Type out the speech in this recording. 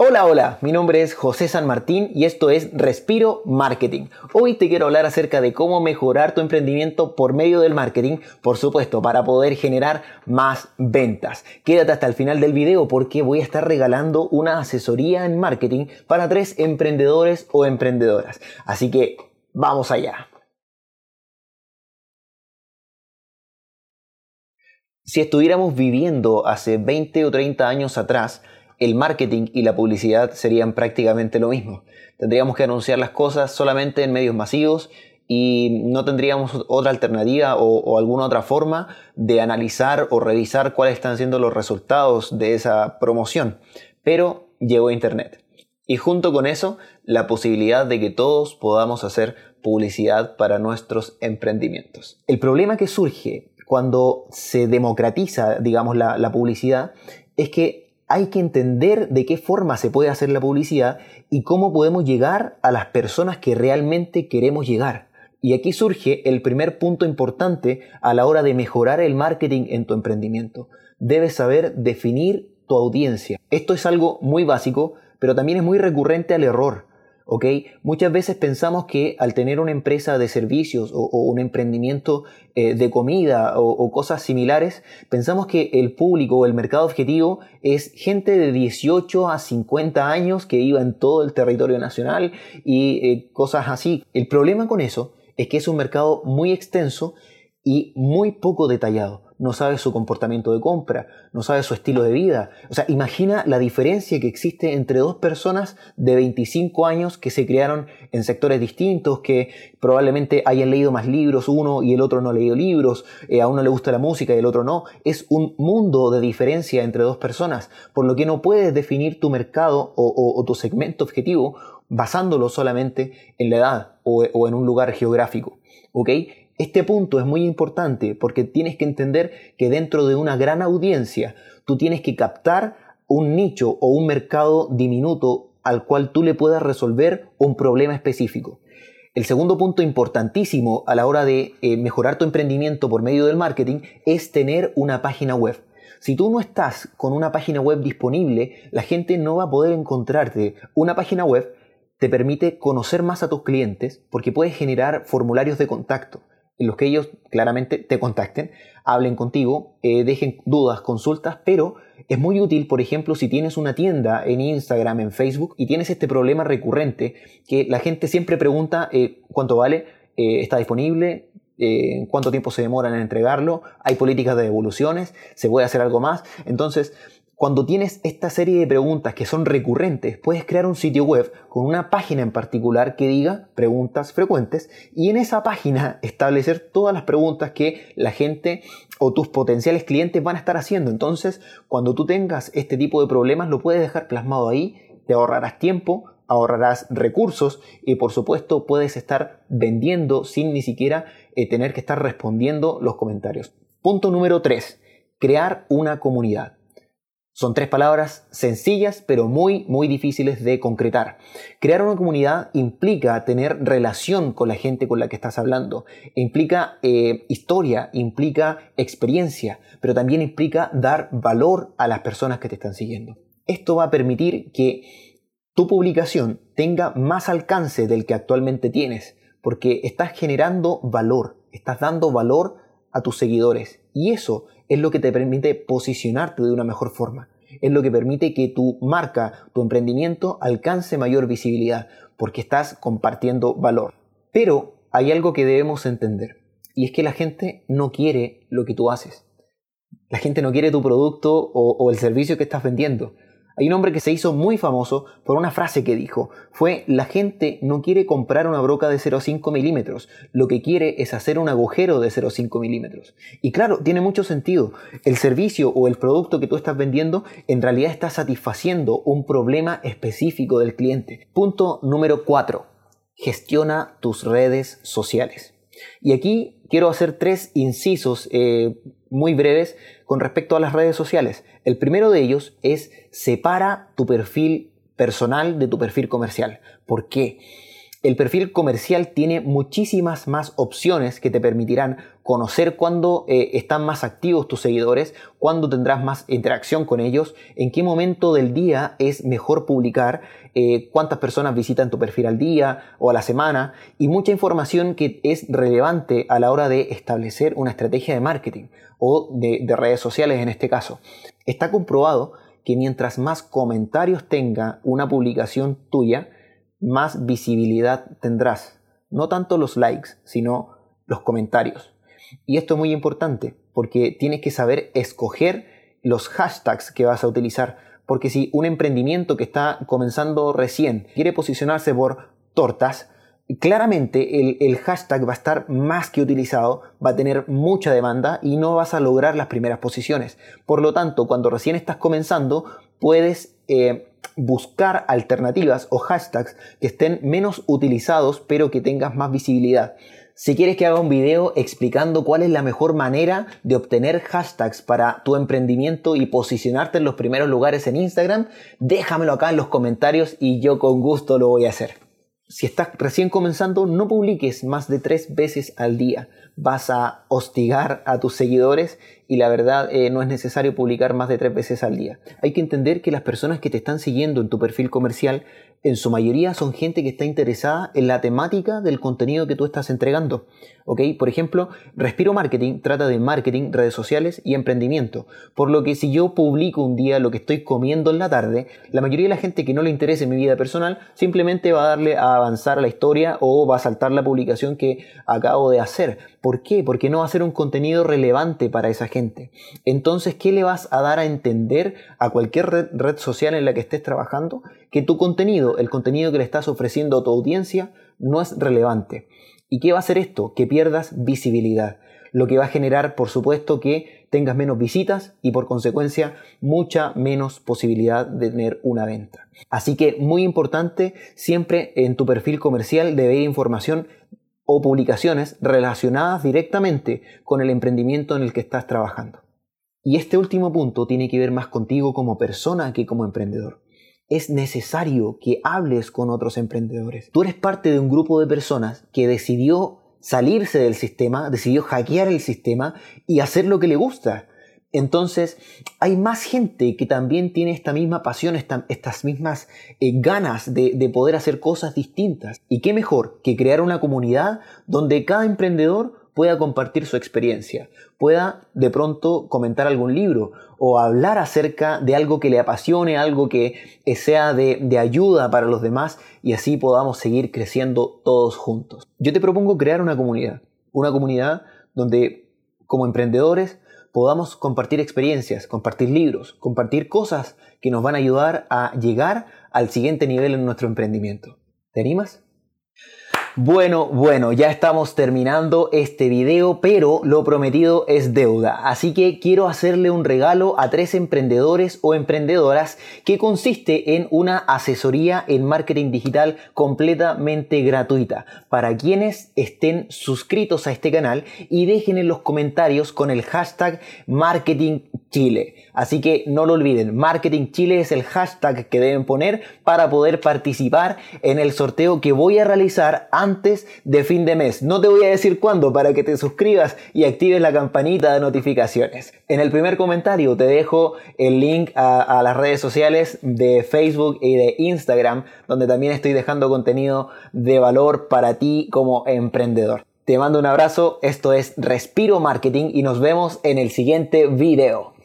Hola, hola, mi nombre es José San Martín y esto es Respiro Marketing. Hoy te quiero hablar acerca de cómo mejorar tu emprendimiento por medio del marketing, por supuesto, para poder generar más ventas. Quédate hasta el final del video porque voy a estar regalando una asesoría en marketing para tres emprendedores o emprendedoras. Así que vamos allá. Si estuviéramos viviendo hace 20 o 30 años atrás, el marketing y la publicidad serían prácticamente lo mismo. Tendríamos que anunciar las cosas solamente en medios masivos y no tendríamos otra alternativa o, alguna otra forma de analizar o revisar cuáles están siendo los resultados de esa promoción. Pero llegó Internet. Y junto con eso, la posibilidad de que todos podamos hacer publicidad para nuestros emprendimientos. El problema que surge cuando se democratiza, digamos, la publicidad es que hay que entender de qué forma se puede hacer la publicidad y cómo podemos llegar a las personas que realmente queremos llegar. Y aquí surge el primer punto importante a la hora de mejorar el marketing en tu emprendimiento. Debes saber definir tu audiencia. Esto es algo muy básico, pero también es muy recurrente al error. Muchas veces pensamos que al tener una empresa de servicios o, un emprendimiento eh, de comida o, cosas similares, pensamos que el público o el mercado objetivo es gente de 18 a 50 años que viva en todo el territorio nacional y eh, cosas así. El problema con eso es que es un mercado muy extenso y muy poco detallado no sabe su comportamiento de compra, no sabe su estilo de vida. O sea, imagina la diferencia que existe entre dos personas de 25 años que se criaron en sectores distintos, que probablemente hayan leído más libros uno y el otro no ha leído libros, eh, a uno le gusta la música y el otro no. Es un mundo de diferencia entre dos personas, por lo que no puedes definir tu mercado o, tu segmento objetivo basándolo solamente en la edad o, o en un lugar geográfico. ¿Ok? Este punto es muy importante porque tienes que entender que dentro de una gran audiencia tú tienes que captar un nicho o un mercado diminuto al cual tú le puedas resolver un problema específico. El segundo punto importantísimo a la hora de eh, mejorar tu emprendimiento por medio del marketing es tener una página web. Si tú no estás con una página web disponible, la gente no va a poder encontrarte. Una página web te permite conocer más a tus clientes porque puedes generar formularios de contacto en los que ellos claramente te contacten, hablen contigo, eh, dejen dudas, consultas, pero es muy útil, por ejemplo, si tienes una tienda en Instagram, en Facebook, y tienes este problema recurrente, que la gente siempre pregunta eh, cuánto vale, eh, está disponible, cuánto tiempo se demoran en entregarlo, hay políticas de devoluciones, se puede hacer algo más. Entonces, cuando tienes esta serie de preguntas que son recurrentes, puedes crear un sitio web con una página en particular que diga preguntas frecuentes y en esa página establecer todas las preguntas que la gente o tus potenciales clientes van a estar haciendo. Entonces, cuando tú tengas este tipo de problemas, lo puedes dejar plasmado ahí, te ahorrarás tiempo, ahorrarás recursos y por supuesto puedes estar vendiendo sin ni siquiera eh, tener que estar respondiendo los comentarios. Punto número 3. Crear una comunidad. Son tres palabras sencillas pero muy, muy difíciles de concretar. Crear una comunidad implica tener relación con la gente con la que estás hablando, implica eh, historia, implica experiencia, pero también implica dar valor a las personas que te están siguiendo. Esto va a permitir que tu publicación tenga más alcance del que actualmente tienes, porque estás generando valor, estás dando valor a tus seguidores y eso es lo que te permite posicionarte de una mejor forma. Es lo que permite que tu marca, tu emprendimiento alcance mayor visibilidad, porque estás compartiendo valor. Pero hay algo que debemos entender, y es que la gente no quiere lo que tú haces. La gente no quiere tu producto o, el servicio que estás vendiendo. Hay un hombre que se hizo muy famoso por una frase que dijo, fue la gente no quiere comprar una broca de 0,5 milímetros, lo que quiere es hacer un agujero de 0,5 milímetros. Y claro, tiene mucho sentido. El servicio o el producto que tú estás vendiendo en realidad está satisfaciendo un problema específico del cliente. Punto número 4. Gestiona tus redes sociales. Y aquí quiero hacer tres incisos eh, muy breves con respecto a las redes sociales. El primero de ellos es separa tu perfil personal de tu perfil comercial. ¿Por qué? El perfil comercial tiene muchísimas más opciones que te permitirán conocer cuándo eh, están más activos tus seguidores, cuándo tendrás más interacción con ellos, en qué momento del día es mejor publicar, eh, cuántas personas visitan tu perfil al día o a la semana y mucha información que es relevante a la hora de establecer una estrategia de marketing o de, de redes sociales en este caso. Está comprobado que mientras más comentarios tenga una publicación tuya, más visibilidad tendrás. No tanto los likes, sino los comentarios. Y esto es muy importante porque tienes que saber escoger los hashtags que vas a utilizar. Porque si un emprendimiento que está comenzando recién quiere posicionarse por tortas, claramente el, hashtag va a estar más que utilizado, va a tener mucha demanda y no vas a lograr las primeras posiciones. Por lo tanto, cuando recién estás comenzando, puedes eh, buscar alternativas o hashtags que estén menos utilizados pero que tengas más visibilidad. Si quieres que haga un video explicando cuál es la mejor manera de obtener hashtags para tu emprendimiento y posicionarte en los primeros lugares en Instagram, déjamelo acá en los comentarios y yo con gusto lo voy a hacer. Si estás recién comenzando, no publiques más de tres veces al día. Vas a hostigar a tus seguidores y la verdad eh, no es necesario publicar más de tres veces al día. Hay que entender que las personas que te están siguiendo en tu perfil comercial en su mayoría son gente que está interesada en la temática del contenido que tú estás entregando. ¿ok? Por ejemplo, Respiro Marketing trata de marketing, redes sociales y emprendimiento. Por lo que si yo publico un día lo que estoy comiendo en la tarde, la mayoría de la gente que no le interese mi vida personal simplemente va a darle a avanzar a la historia o va a saltar la publicación que acabo de hacer. ¿Por qué? Porque no va a ser un contenido relevante para esa gente. Entonces, ¿qué le vas a dar a entender a cualquier red, social en la que estés trabajando? Que tu contenido, el contenido que le estás ofreciendo a tu audiencia, no es relevante. ¿Y qué va a hacer esto? Que pierdas visibilidad. Lo que va a generar, por supuesto, que tengas menos visitas y por consecuencia mucha menos posibilidad de tener una venta. Así que muy importante, siempre en tu perfil comercial debe ir información o publicaciones relacionadas directamente con el emprendimiento en el que estás trabajando. Y este último punto tiene que ver más contigo como persona que como emprendedor es necesario que hables con otros emprendedores. Tú eres parte de un grupo de personas que decidió salirse del sistema, decidió hackear el sistema y hacer lo que le gusta. Entonces, hay más gente que también tiene esta misma pasión, estas mismas eh, ganas de, de poder hacer cosas distintas. Y qué mejor que crear una comunidad donde cada emprendedor pueda compartir su experiencia, pueda de pronto comentar algún libro o hablar acerca de algo que le apasione, algo que sea de, de, ayuda para los demás y así podamos seguir creciendo todos juntos. Yo te propongo crear una comunidad, una comunidad donde como emprendedores podamos compartir experiencias, compartir libros, compartir cosas que nos van a ayudar a llegar al siguiente nivel en nuestro emprendimiento. ¿Te animas? Bueno, bueno, ya estamos terminando este video, pero lo prometido es deuda. Así que quiero hacerle un regalo a tres emprendedores o emprendedoras que consiste en una asesoría en marketing digital completamente gratuita para quienes estén suscritos a este canal y dejen en los comentarios con el hashtag marketing Chile. Así que no lo olviden, Marketing Chile es el hashtag que deben poner para poder participar en el sorteo que voy a realizar antes de fin de mes. No te voy a decir cuándo para que te suscribas y actives la campanita de notificaciones. En el primer comentario te dejo el link a, las redes sociales de Facebook y de Instagram, donde también estoy dejando contenido de valor para ti como emprendedor. Te mando un abrazo, esto es Respiro Marketing y nos vemos en el siguiente video.